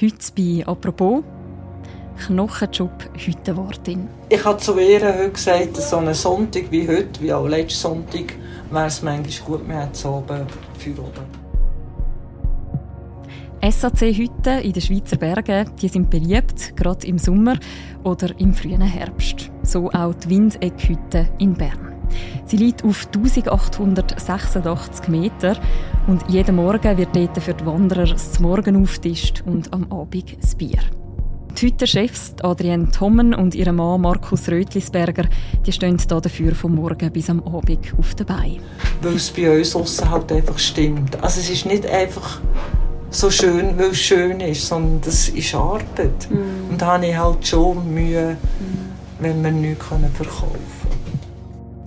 Heute bei «Apropos» Knochenjob Hüttenwartin. Ich habe zu ihr heute gesagt, so einen Sonntag wie heute, wie auch letzten Sonntag, wäre es manchmal gut, wir hätten oben Feuer oben. SAC-Hütten in den Schweizer Bergen die sind beliebt, gerade im Sommer oder im frühen Herbst. So auch die Windeckhütte in Bern. Sie liegt auf 1886 Meter und jeden Morgen wird dort für die Wanderer das Morgen auftischt und am Abend das Bier. Die Hüttenchefs Adrienne Thommen und ihr Mann Markus Rötlisberger die stehen hier dafür vom Morgen bis am Abend auf der Beine. Weil es bei uns halt einfach stimmt. Also es ist nicht einfach so schön, weil es schön ist, sondern das ist Arbeit. Mm. Und da habe ich halt schon Mühe, mm. wenn wir nichts verkaufen können.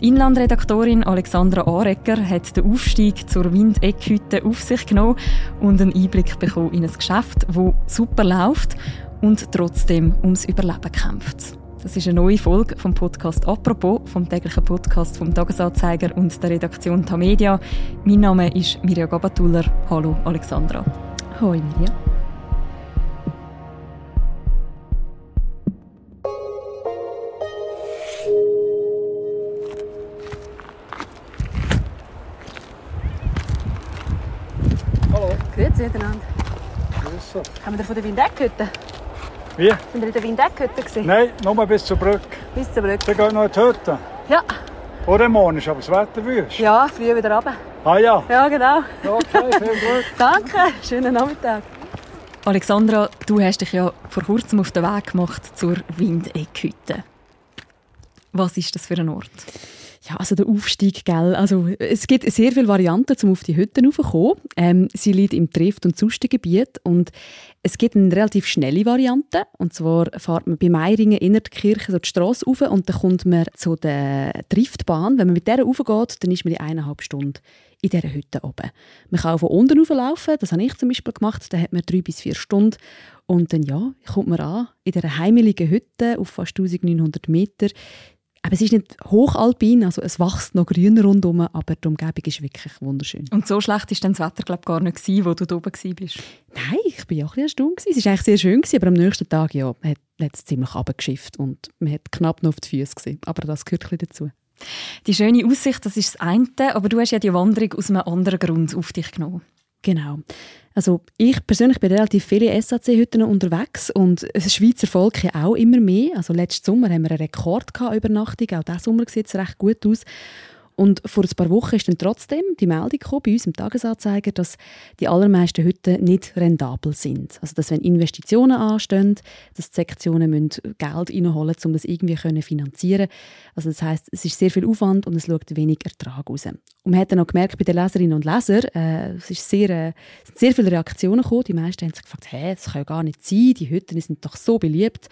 Inlandredaktorin Alexandra Arecker hat den Aufstieg zur Windeckhütte auf sich genommen und einen Einblick bekommen in ein Geschäft, das super läuft und trotzdem ums Überleben kämpft. Das ist eine neue Folge vom Podcast «Apropos», vom täglichen Podcast vom «Tagesanzeiger» und der Redaktion «Tamedia». Mein Name ist Mirja Gabatuller. Hallo Alexandra. Hoi Mirja. Haben wir von der Windeckhütte? Wie? Sind wir in der Windeckhütte gesehen? Nein, nur bis zur Brücke. Bis zur Brücke. Dann geht noch in die Hütte. Ja. Oder morgen ist aber das Wetter wüst. Ja, früh wieder runter. Ah ja. Ja, genau. Okay, viel Glück. Danke. Schönen Nachmittag. Alexandra, du hast dich ja vor kurzem auf den Weg gemacht zur Windeckhütte. Was ist das für ein Ort? Ja, also der Aufstieg, gell? Also, es gibt sehr viele Varianten, um auf die Hütten raufzukommen. Ähm, sie liegt im Trift- und Zustengebiet und es gibt eine relativ schnelle Variante. Und zwar fährt man bei Meiringen in der Kirche so die Strasse rauf und dann kommt man zu der Driftbahn. Wenn man mit der raufgeht, dann ist man in eineinhalb Stunden in dieser Hütte oben. Man kann auch von unten rauflaufen, das habe ich zum Beispiel gemacht. Da hat man drei bis vier Stunden. Und dann ja, kommt man an in dieser heimeligen Hütte auf fast 1900 Meter. Aber es ist nicht hochalpin, also es wächst noch grüner rundherum, aber die Umgebung ist wirklich wunderschön. Und so schlecht war das Wetter glaub, gar nicht, gewesen, wo du da oben warst? Nein, ich war ja auch ein bisschen erstaunt. Es war eigentlich sehr schön, gewesen, aber am nächsten Tag ja, hat es ziemlich runtergeschifft und man hat knapp noch auf die Füße gesehen. Aber das gehört ein dazu. Die schöne Aussicht, das ist das eine, aber du hast ja die Wanderung aus einem anderen Grund auf dich genommen. Genau. Also ich persönlich bin relativ viele SAC-Hütten unterwegs und das Schweizer Volk ja auch immer mehr. Also letzten Sommer haben wir einen Rekord gehabt, Übernachtung, auch diesen Sommer sieht es recht gut aus. Und vor ein paar Wochen ist dann trotzdem die Meldung bei uns im Tagesanzeiger, dass die allermeisten Hütten nicht rentabel sind. Also dass wenn Investitionen anstehen, dass die Sektionen müssen Geld reinholen müssen, um das irgendwie zu finanzieren. Also das heißt, es ist sehr viel Aufwand und es schaut wenig Ertrag raus. Und man hat dann auch gemerkt bei den Leserinnen und Lesern, äh, es, ist sehr, äh, sind sehr viele Reaktionen gekommen. Die meisten haben sich gefragt, hey, das kann ja gar nicht sein, die Hütten sind doch so beliebt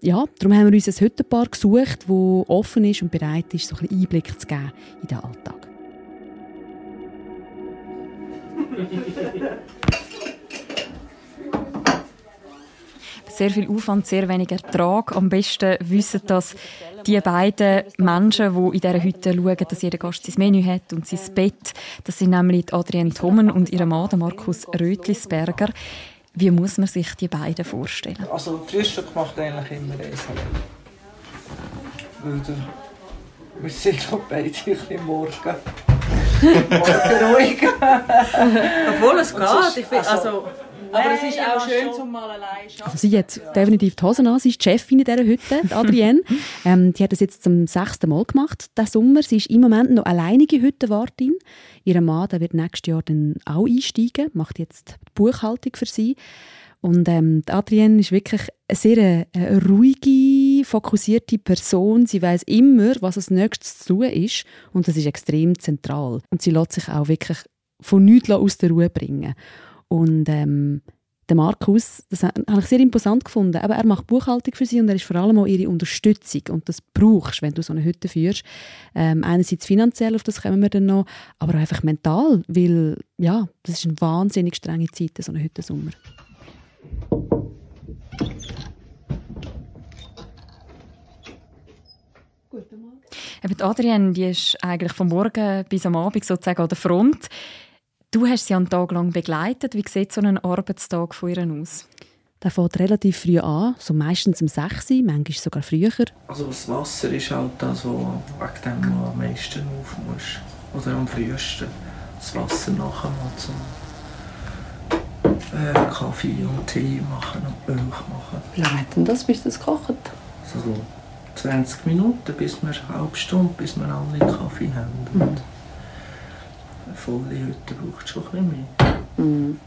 ja, darum haben wir uns ein Hüttenpaar gesucht, das offen ist und bereit ist, so ein Einblick zu geben in den Alltag. sehr viel Aufwand, sehr wenig Ertrag. Am besten wissen das die beiden Menschen, die in dieser Hütte schauen, dass jeder Gast sein Menü hat und sein Bett. Das sind nämlich Adrienne Thommen und ihr Mann, Markus Rötlisberger. Wie muss man sich die beiden vorstellen? Also Frühstück macht eigentlich immer eins Weil wir sind glaube beide ein bisschen morgen. morgen ruhig. Obwohl es geht. Ich find, also, also aber es ist auch schön, zum mal allein zu Also sie hat definitiv die Hosen an. Sie ist die Chefin in dieser Hütte, die Adrienne. ähm, die hat das jetzt zum sechsten Mal gemacht, diesen Sommer. Sie ist im Moment noch alleinige Hüttenwartin. Ihr Mann der wird nächstes Jahr dann auch einsteigen, macht jetzt die Buchhaltung für sie. Und ähm, Adrienne ist wirklich eine sehr äh, eine ruhige, fokussierte Person. Sie weiß immer, was als nächstes zu tun ist. Und das ist extrem zentral. Und sie lässt sich auch wirklich von nichts aus der Ruhe bringen. Und ähm, der Markus, das habe ich sehr imposant gefunden. Aber er macht Buchhaltung für sie und er ist vor allem auch ihre Unterstützung. Und das brauchst wenn du so eine Hütte führst. Ähm, einerseits finanziell, auf das kommen wir dann noch, aber auch einfach mental, weil ja, das ist eine wahnsinnig strenge Zeit, so eine Hüttensommer. Guten Morgen. Eben Adrienne, die ist eigentlich vom Morgen bis am Abend sozusagen an der Front. Du hast sie einen Tag lang begleitet. Wie sieht so ein Arbeitstag von ihr aus? Der fängt relativ früh an, so meistens um 6 Uhr, manchmal sogar früher. Also das Wasser ist halt das, wo wegen dem du am meisten auf musst. Oder am frühesten. Das Wasser nachher mal zum äh, Kaffee und Tee machen und Milch machen. Wie lange hat denn das, bis das kocht? So 20 Minuten, bis wir eine halbe Stunde, bis wir alle Kaffee haben. Eine volle Hütte braucht schon ein bisschen mehr. Mm.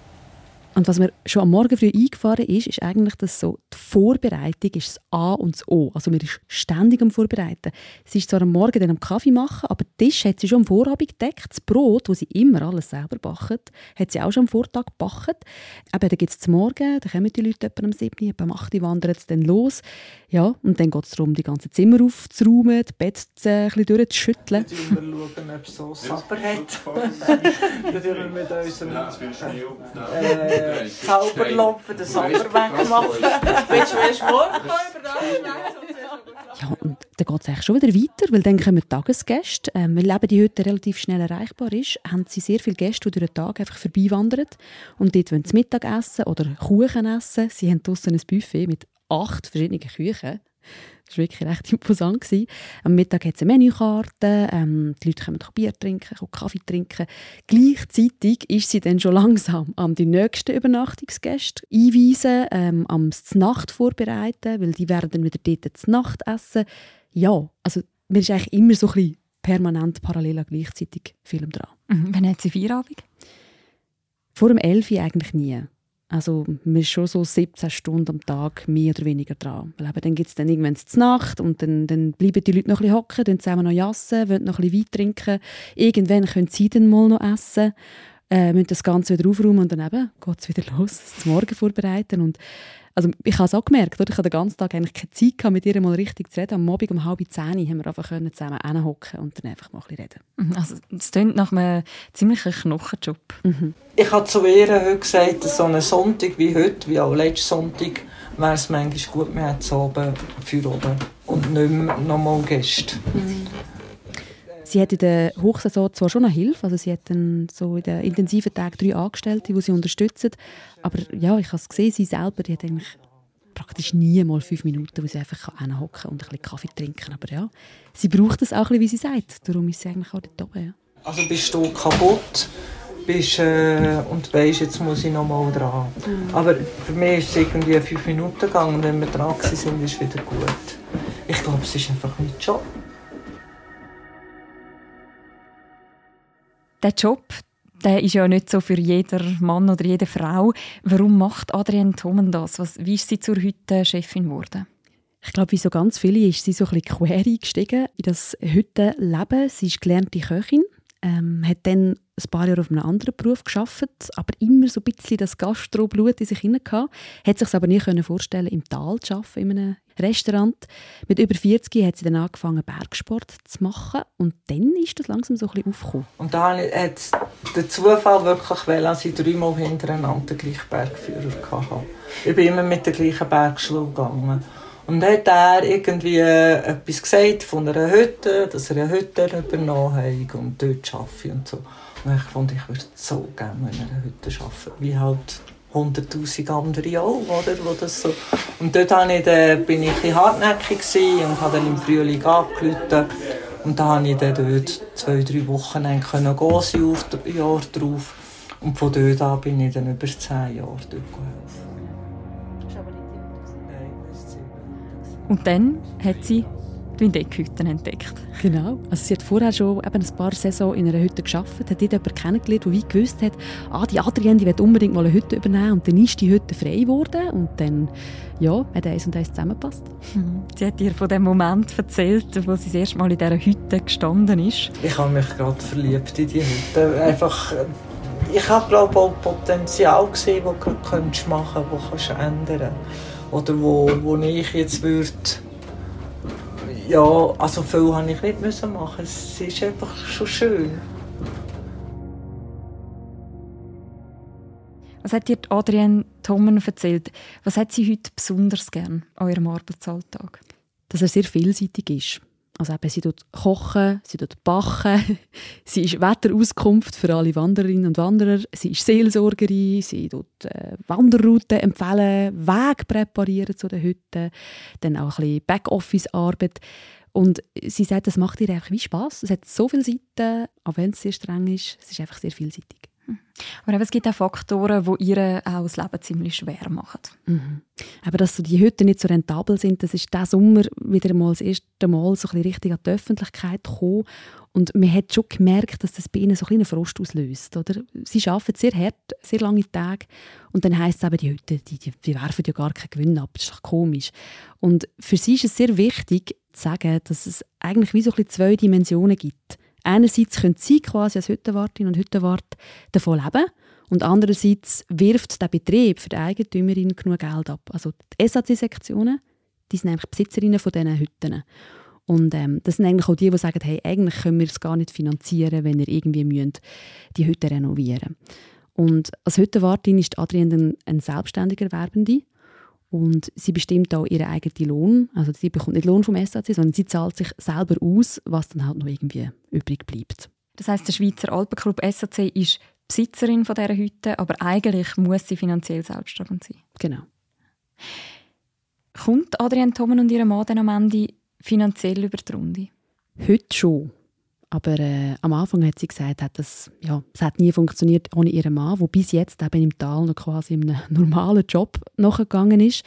Und was mir schon am Morgen früh eingefahren ist, ist eigentlich, dass so die Vorbereitung ist das A und das O. Also man ist ständig am Vorbereiten. Sie ist zwar am Morgen dann am Kaffee machen, aber den Tisch hat sie schon am Vorabend gedeckt. Das Brot, wo sie immer alles selber backt, hat sie auch schon am Vortag gebacken. Eben, dann gibt es zum Morgen, dann kommen die Leute etwa am 7. Etwa am 8. wandern es dann los. Ja, und dann geht es darum, die ganze Zimmer aufzuräumen, das Bett äh, ein bisschen durchzuschütteln. Jetzt wir schauen, ob es so Sapper hat. Wir mit unserem äh, Zauberlampe den Sapper wegmachen. Willst du morgen kommen über das Ja, und dann geht es eigentlich schon wieder weiter, weil dann kommen Tagesgäste. Ähm, weil eben die Hütte relativ schnell erreichbar ist, haben sie sehr viele Gäste, die durch den Tag einfach vorbeiwandern. Und dort wollen sie Mittag essen oder Kuchen essen. Sie haben draussen ein Buffet mit acht verschiedenen Küchen. Das war wirklich recht imposant. Gewesen. Am Mittag hat es eine Menükarte, ähm, die Leute können Bier trinken, können Kaffee trinken. Gleichzeitig ist sie dann schon langsam am die nächsten Übernachtungsgäste einweisen, ähm, am Nacht vorbereiten, weil die werden dann wieder dort zur Nacht essen. Ja, also man ist eigentlich immer so ein bisschen permanent parallel gleichzeitig Film dran. Mhm. Wann hat sie Feierabend? Vor dem 11 Uhr eigentlich nie. Also man ist schon so 17 Stunden am Tag mehr oder weniger dran. Weil eben, dann gibt es dann irgendwann zur Nacht und dann, dann bleiben die Leute noch ein bisschen hocken, dann zusammen noch jassen, wollen noch ein bisschen Wein trinken. Irgendwann können sie dann mal noch essen, äh, müssen das Ganze wieder aufräumen und dann eben geht es wieder los, das Morgen vorbereiten. Und also ich habe es auch gemerkt, oder? ich hatte den ganzen Tag eigentlich keine Zeit, gehabt, mit ihr mal richtig zu reden. Am Abend um halb zehn haben wir einfach können zusammen hinhocken und dann einfach mal ein bisschen reden. Mhm, Also, es klingt nach einem ziemlichen Knochenjob. Ich habe zu ihr heute gesagt, so einen Sonntag wie heute, wie auch letzten Sonntag, wäre es manchmal gut, wir hätten es oben für oben und nicht mehr nochmal Gäste. Sie hat in der Hochsaison zwar schon eine Hilfe, also sie hat dann so in den intensiven Tagen drei Angestellte, die sie unterstützen, aber ja, ich habe es gesehen, sie selber, die hat eigentlich praktisch nie mal fünf Minuten, wo sie einfach hinhocken kann und ein bisschen Kaffee trinken aber ja, sie braucht es auch ein bisschen, wie sie sagt, darum ist sie eigentlich auch dort oben, ja. Also bist du kaputt bist, äh, und weisst, jetzt muss ich nochmal dran. Aber für mich ist es irgendwie fünf Minuten gegangen und wenn wir dran waren, ist es wieder gut. Ich glaube, es ist einfach mein Job. Der Job, der ist ja nicht so für jeder Mann oder jede Frau. Warum macht Adrienne Thomen das? Was, wie ist sie zur heute Chefin geworden? Ich glaube, wie so ganz viele ist sie so ein bisschen quer eingestiegen in das Hüttenleben. Sie ist gelernte Köchin, ähm, hat dann ein paar Jahre auf einem anderen Beruf geschafft, aber immer so ein bisschen das Gastroblut in sich hinein gehabt. Hat sich aber nie können vorstellen, im Tal zu arbeiten, in einem Restaurant. Mit über 40 hat sie dann angefangen, Bergsport zu machen und dann ist das langsam so ein bisschen aufgekommen. Und da hat der Zufall wirklich dass ich dreimal hintereinander den gleichen Bergführer hatte. Ich bin immer mit der gleichen Bergschule gegangen. Und dann hat er irgendwie etwas gesagt von einer Hütte, dass er eine Hütte übernommen hat und dort arbeite und so. Und ich fand, ich würde so gerne in einer Hütte arbeiten, wie halt 100'000 andere auch, oder? Wo das so. Und dort war ich, dann, bin ich ein bisschen hartnäckig und habe dann im Frühling angerufen. Und da konnte ich dann dort zwei, drei Wochen lang können gehen sein, auf das Jahr drauf. Und von dort an bin ich dann über zehn Jahre dort geholfen. Nein, das ist Und dann hat sie die Windeckhütten entdeckt. Genau. Also sie hat vorher schon eben ein paar Saison in einer Hütte gearbeitet, hat dort jemanden kennengelernt, der wie gewusst hat, ah, die Adrienne die will unbedingt mal eine Hütte übernehmen und dann ist die Hütte frei geworden und dann, ja, hat eins und eins zusammengepasst. Mhm. Sie hat ihr von dem Moment erzählt, wo sie das erste Mal in dieser Hütte gestanden ist. Ich habe mich gerade verliebt in die Hütte. Einfach, ich habe glaube auch Potenzial gesehen, das du könntest machen, das kannst du ändern. Oder wo, wo ich jetzt würde, ja, also viel habe ich nicht müssen machen. Es ist einfach schon schön. Was hat dir Adrienne Thommen erzählt? Was hat sie heute besonders gern an ihrem Arbeitsalltag? Dass er sehr vielseitig ist. Also eben, sie tut kochen, sie tut backen, sie ist Wetterauskunft für alle Wandererinnen und Wanderer, sie ist Seelsorgerin, sie tut äh, Wanderrouten empfehlen, Weg präparieren zu den Hütten, dann auch ein bisschen Backoffice-Arbeit. Und sie sagt, das macht ihr einfach wie Spass. Es hat so viele Seiten, auch wenn es sehr streng ist, es ist einfach sehr vielseitig. Aber es gibt auch Faktoren, die ihr auch das Leben ziemlich schwer machen. Mhm. Aber dass so die Hütten nicht so rentabel sind, das ist diesen Sommer wieder mal das erste Mal so ein richtig an die Öffentlichkeit gekommen. Und man hat schon gemerkt, dass das bei ihnen so einen Frost auslöst. Oder? Sie arbeiten sehr hart, sehr lange Tage. Und dann heisst es eben, die Hütten, die, die, die werfen ja gar keinen Gewinn ab. Das ist doch komisch. Und für sie ist es sehr wichtig, zu sagen, dass es eigentlich wie so ein zwei Dimensionen gibt. Einerseits können sie quasi als Hüttenwartin und Hüttenwart davon leben und andererseits wirft der Betrieb für die Eigentümerin genug Geld ab. Also die SAC-Sektionen, die sind eigentlich Besitzerinnen von diesen Hütten. Und ähm, das sind eigentlich auch die, die sagen, hey, eigentlich können wir es gar nicht finanzieren, wenn ihr irgendwie müsst, die Hütte renovieren Und als Hüttenwartin ist Adrienne ein, ein selbstständiger Werbende und sie bestimmt auch ihren eigenen Lohn. Also sie bekommt nicht Lohn vom SAC, sondern sie zahlt sich selber aus, was dann halt noch irgendwie übrig bleibt. Das heißt, der Schweizer Alpenclub SAC ist Besitzerin von dieser Hütte, aber eigentlich muss sie finanziell selbstständig sein. Genau. Kommt Adrienne Thomen und ihre Mann dann am Ende finanziell über die Runde? Heute schon. Aber äh, am Anfang hat sie gesagt, hat das, ja, es hat nie funktioniert ohne ihren Mann, der bis jetzt eben im Tal noch quasi in einem normalen Job nachgegangen ist.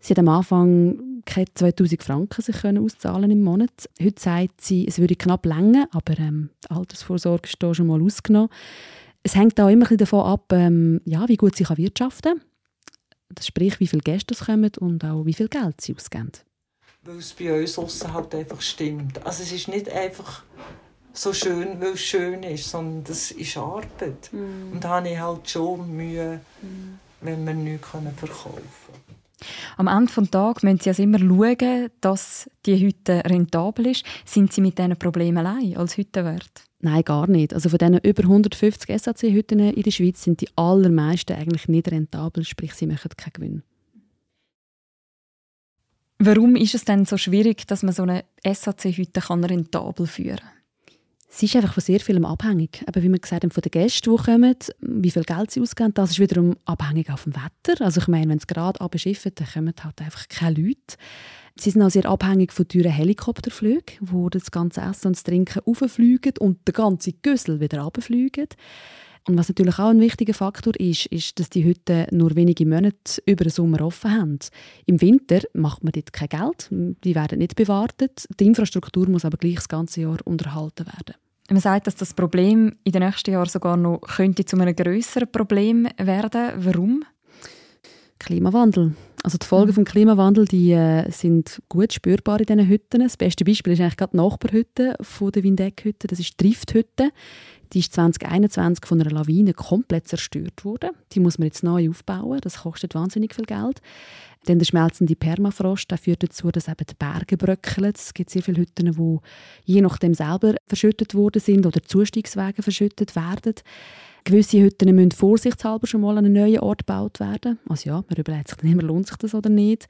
Sie hat am Anfang keine 2000 Franken sich können auszahlen im Monat. Heute sagt sie, es würde knapp länger, aber ähm, die Altersvorsorge ist da schon mal ausgenommen. Es hängt auch immer ein davon ab, ähm, ja, wie gut sie wirtschaften kann. Das sprich, wie viele Gäste es kommen und auch wie viel Geld sie ausgeben. Weil es bei uns aussen halt einfach stimmt. Also es ist nicht einfach so schön, weil es schön ist, sondern das ist Arbeit. Mm. Und da habe ich halt schon Mühe, mm. wenn wir nichts verkaufen können. Am Ende des Tages müssen Sie also immer schauen, dass die Hütte rentabel ist. Sind Sie mit diesen Problemen allein als Hüttenwert? Nein, gar nicht. Also von diesen über 150 SAC-Hütten in der Schweiz sind die allermeisten eigentlich nicht rentabel, sprich sie machen keinen Gewinn. Warum ist es denn so schwierig, dass man so eine SAC-Hütte rentabel führen kann? Es ist einfach von sehr vielem abhängig. Aber wie wir gesagt haben, von den Gästen, die kommen, wie viel Geld sie ausgeben, das ist wiederum abhängig auf dem Wetter. Also ich meine, wenn es gerade abschifft, dann kommen halt einfach keine Leute. Sie sind auch sehr abhängig von teuren Helikopterflügen, wo das ganze Essen und das Trinken auffliegen und der ganze Güssel wieder runterfliegen. Und was natürlich auch ein wichtiger Faktor ist, ist, dass die Hütten nur wenige Monate über den Sommer offen haben. Im Winter macht man dort kein Geld, die werden nicht bewartet. Die Infrastruktur muss aber gleich das ganze Jahr unterhalten werden. Man sagt, dass das Problem in den nächsten Jahren sogar noch könnte zu einem größeren Problem werden. Warum? Klimawandel. Also die Folgen mhm. des Klimawandels die, äh, sind gut spürbar in diesen Hütten. Das beste Beispiel ist eigentlich gerade die Nachbarhütte von der Windeck-Hütte. Das ist die Drifthütte. Die ist 2021 von einer Lawine komplett zerstört worden. Die muss man jetzt neu aufbauen. Das kostet wahnsinnig viel Geld. Dann der schmelzende Permafrost der führt dazu, dass eben die Berge bröckeln. Es gibt sehr viele Hütten, die je nachdem selber verschüttet worden sind oder Zustiegswege verschüttet werden. Gewisse Hütten müssen vorsichtshalber schon mal an einen neuen Ort gebaut werden. Also ja, man überlegt sich dann immer, lohnt sich das oder nicht.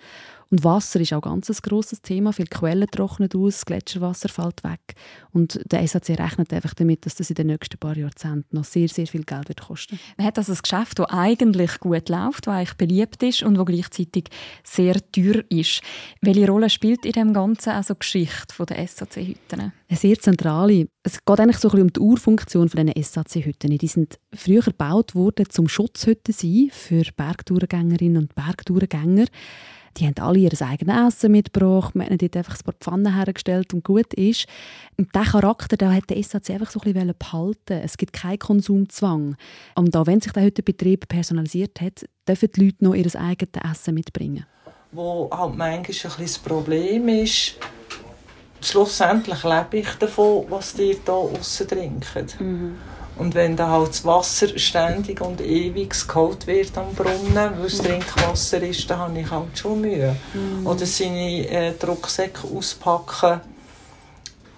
Und Wasser ist auch ganz ein grosses Thema. Viele Quellen trocknen aus, das Gletscherwasser fällt weg. Und der SAC rechnet einfach damit, dass das in den nächsten paar Jahrzehnten noch sehr, sehr viel Geld wird kosten. Man hat also ein Geschäft, das eigentlich gut läuft, das eigentlich beliebt ist und das gleichzeitig sehr teuer ist. Welche Rolle spielt in dem Ganzen also die Geschichte der SAC-Hütten? Eine sehr zentrale. Es geht eigentlich so ein bisschen um die Urfunktion von diesen SAC-Hütten. Die sind früher gebaut worden, zum Schutzhütten sein für Bergtourengängerinnen und Bergtourengänger die haben alle ihr eigenes Essen mitgebracht, man hat dort einfach ein paar Pfannen hergestellt und gut ist. Und diesen Charakter da hat der SAC einfach so ein bisschen behalten Es gibt keinen Konsumzwang. Und auch wenn sich der heute Betrieb personalisiert hat, dürfen die Leute noch ihr eigenes Essen mitbringen. Wo halt manchmal ein bisschen das Problem ist, schlussendlich lebe ich davon, was die hier aussen trinken. Mhm. Und wenn dann halt das Wasser ständig und ewig geholt wird am Brunnen, weil es Trinkwasser ist, dann habe ich halt schon Mühe. Mhm. Oder seine äh, Rucksäcke auspacken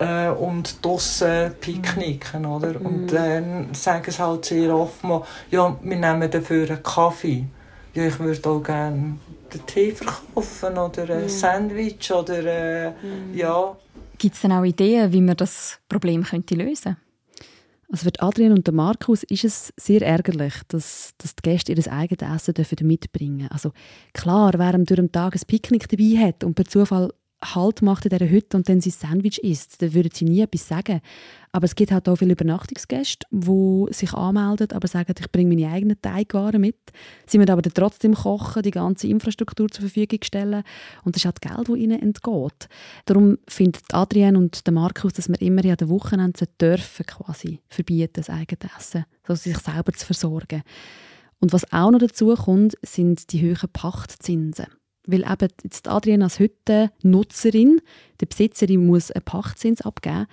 äh, und draussen picknicken, oder? Mhm. Und dann sagen sie halt sehr oft mal, ja, wir nehmen dafür einen Kaffee. Ja, ich würde auch gerne den Tee verkaufen oder ein mhm. Sandwich oder äh, mhm. ja Gibt es denn auch Ideen, wie man das Problem könnte lösen könnte? Also für Adrian und Markus ist es sehr ärgerlich, dass, dass die Gäste ihr eigenes Essen mitbringen dürfen. Also klar, wer durch den Tag ein Picknick dabei hat und per Zufall Halt macht in dieser Hütte und dann sein Sandwich isst, dann würden sie nie etwas sagen. Aber es gibt halt auch viele Übernachtungsgäste, die sich anmelden, aber sagen, ich bringe meine eigenen Teigwaren mit. Sie müssen aber dann trotzdem kochen, die ganze Infrastruktur zur Verfügung stellen und das ist halt Geld, das ihnen entgeht. Darum findet Adrienne und Markus, dass wir immer an den Wochenenden dürfen quasi verbieten, das eigene Essen, so sich selber zu versorgen. Und was auch noch dazu kommt, sind die hohen Pachtzinsen. Weil eben jetzt Adrienne als Hüttennutzerin, die Besitzerin muss einen Pachtzins abgeben,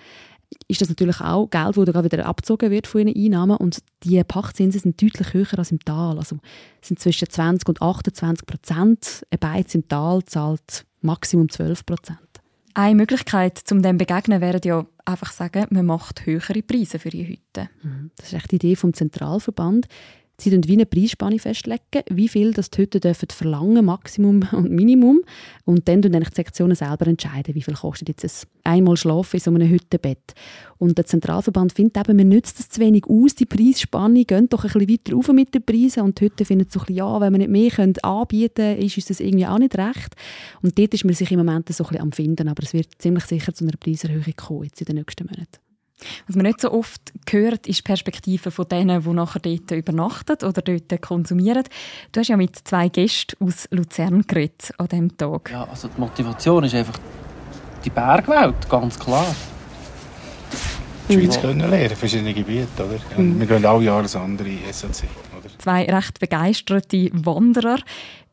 ist das natürlich auch Geld, das dann wieder abgezogen wird von ihren Einnahmen. Und die Pachtzinsen sind deutlich höher als im Tal. Also sind zwischen 20 und 28 Prozent. Ein Beiz im Tal zahlt Maximum 12 Prozent. Eine Möglichkeit, um dem zu begegnen, wäre ja einfach sagen, man macht höhere Preise für die Hütte. Mhm. Das ist echt die Idee vom Zentralverband. Sie legen wie eine Preisspanne festlegen, wie viel das die Hütten dürfen verlangen, Maximum und Minimum. Und dann entscheiden die Sektionen selber, entscheiden, wie viel kostet jetzt ein einmal Schlafen in so einem Hüttenbett. Und der Zentralverband findet eben, man nützt das zu wenig aus, die Preisspanne, geht doch ein bisschen weiter rauf mit den Preisen und die Hütten finden so ein bisschen, ja, wenn wir nicht mehr anbieten können, ist uns das irgendwie auch nicht recht. Und dort ist man sich im Moment so ein bisschen am Finden, aber es wird ziemlich sicher zu einer Preiserhöhung kommen jetzt in den nächsten Monaten. Was man nicht so oft hört, ist die Perspektive von denen, die nachher dort übernachten oder dort konsumieren. Du hast ja mit zwei Gästen aus Luzern geredet an diesem Tag. Ja, also die Motivation ist einfach die Bergwelt, ganz klar. Die Schweiz können lernen, verschiedene Gebiete. Oder? Ja, mhm. Wir gehen alle Jahre andere SAC. Oder? Zwei recht begeisterte Wanderer.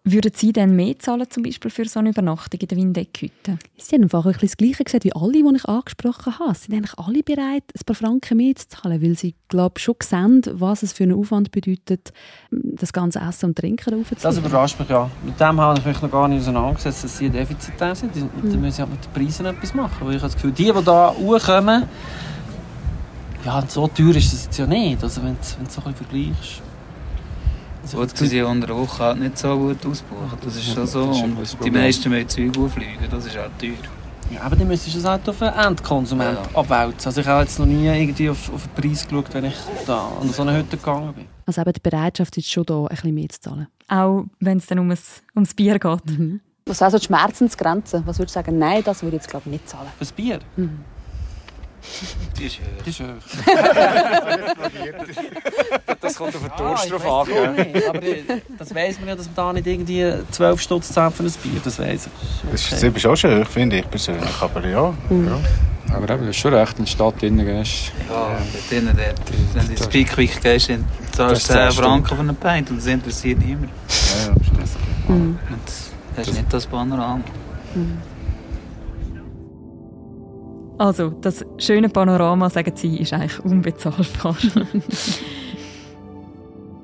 Würden Sie denn mehr zahlen, zum Beispiel für so eine Übernachtung in der Windeckhütte? Sie haben einfach ein bisschen das Gleiche gesagt wie alle, die ich angesprochen habe. Sie sind eigentlich alle bereit, ein paar Franken mehr zu zahlen, weil sie, glaube schon sehen, was es für einen Aufwand bedeutet, das ganze Essen und Trinken aufzuziehen. Das überrascht mich, ja. Mit dem habe ich mich noch gar nicht auseinandergesetzt, dass sie defizitär sind. Die, mhm. müssen ja mit den Preisen etwas machen. Weil ich habe das Gefühl, die, die hier hochkommen, ja, so teuer ist es jetzt ja nicht. Also wenn du es so ein bisschen vergleichst. Gut, sie unter der Woche halt nicht so gut ausbuchen. Das ist schon so. Und die meisten wollen Zeug fliegen, das ist halt teuer. Ja, aber dann müsstest du es halt auf den Endkonsument ja. abwälzen. Also ich habe jetzt noch nie irgendwie auf, auf den Preis geschaut, wenn ich da an so eine Hütte gegangen bin. Also eben die Bereitschaft ist schon da, ein bisschen mehr zu zahlen. Auch wenn es dann ums, ums Bier geht. Mhm. Was ist also die Schmerzensgrenze? Was würdest du sagen, nein, das würde ich jetzt glaube ich nicht zahlen? Fürs Bier? Mhm. Die ist. Die ist höher. das kommt auf den Durst ah, drauf an. Aber das weiss man ja, dass man da nicht irgendwie 12 Stutz zahlt für ein Bier. Das weiss ich. Das ist schon schön, finde ich persönlich. Aber ja. Mhm. ja. Aber eben, das ist schon recht, in der Stadt drinnen gehst. Ja, drinnen, dort. Wenn du ins Pickwick gehst, dann zahlst du 10 Franken von einem Pint und das interessiert niemand. Ja, ja, das mhm. Und hast nicht das Panorama. Mhm. Also, das schöne Panorama, sagen Sie, ist eigentlich unbezahlbar.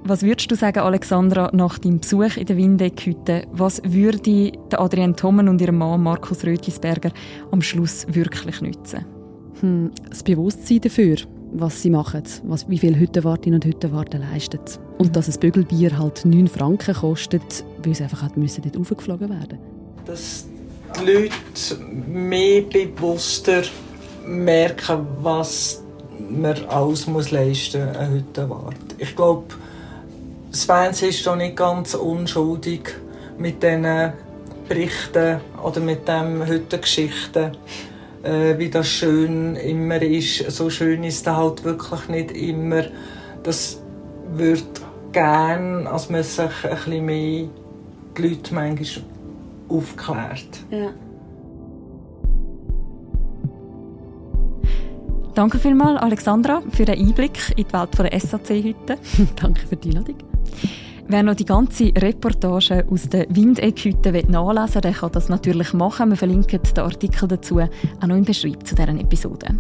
Was würdest du sagen, Alexandra, nach deinem Besuch in der Windeckhütte? Was würde Adrienne Thommen und ihrem Mann Markus Rötlisberger am Schluss wirklich nützen? Hm, das Bewusstsein dafür, was sie machen, was, wie viele Hüttenwartinnen und Hüttenwarten leisten. Und dass ein Bügelbier halt 9 Franken kostet, weil sie einfach halt müssen dort aufgeflogen werden Dass die Leute mehr bewusster merken, was man alles muss leisten muss, eine Hüttenwart. Ich glaube, Svens ist schon nicht ganz unschuldig mit diesen Berichten oder mit den Hüttengeschichten, äh, wie das schön immer ist. So schön ist es halt wirklich nicht immer. Das würde gerne, dass man sich ein bisschen mehr die Leute manchmal aufklärt. Ja. Danke vielmals, Alexandra, für den Einblick in die Welt der SAC-Hütte. Danke für die Einladung. Wer noch die ganze Reportage aus der Windeckhütte nachlesen will, der kann das natürlich machen. Wir verlinken den Artikel dazu auch noch im Beschreibung zu dieser Episode.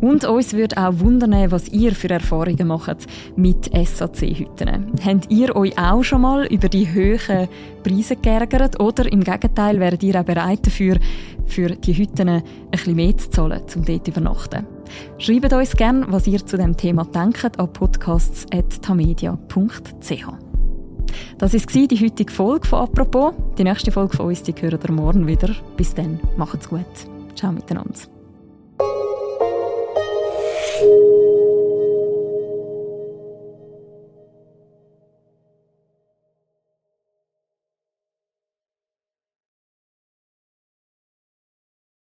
Und uns würde auch wundern, was ihr für Erfahrungen macht mit SAC-Hütten. Habt ihr euch auch schon mal über die hohen Preise geärgert oder im Gegenteil wäret ihr auch bereit dafür, für die Hütten ein bisschen mehr zu zahlen, um dort zu übernachten? Schreibt uns gerne, was ihr zu dem Thema denkt, an podcasts.tamedia.ch. Das war die heutige Folge von «Apropos». Die nächste Folge von uns die hören ihr morgen wieder. Bis dann, macht's gut. Ciao miteinander. you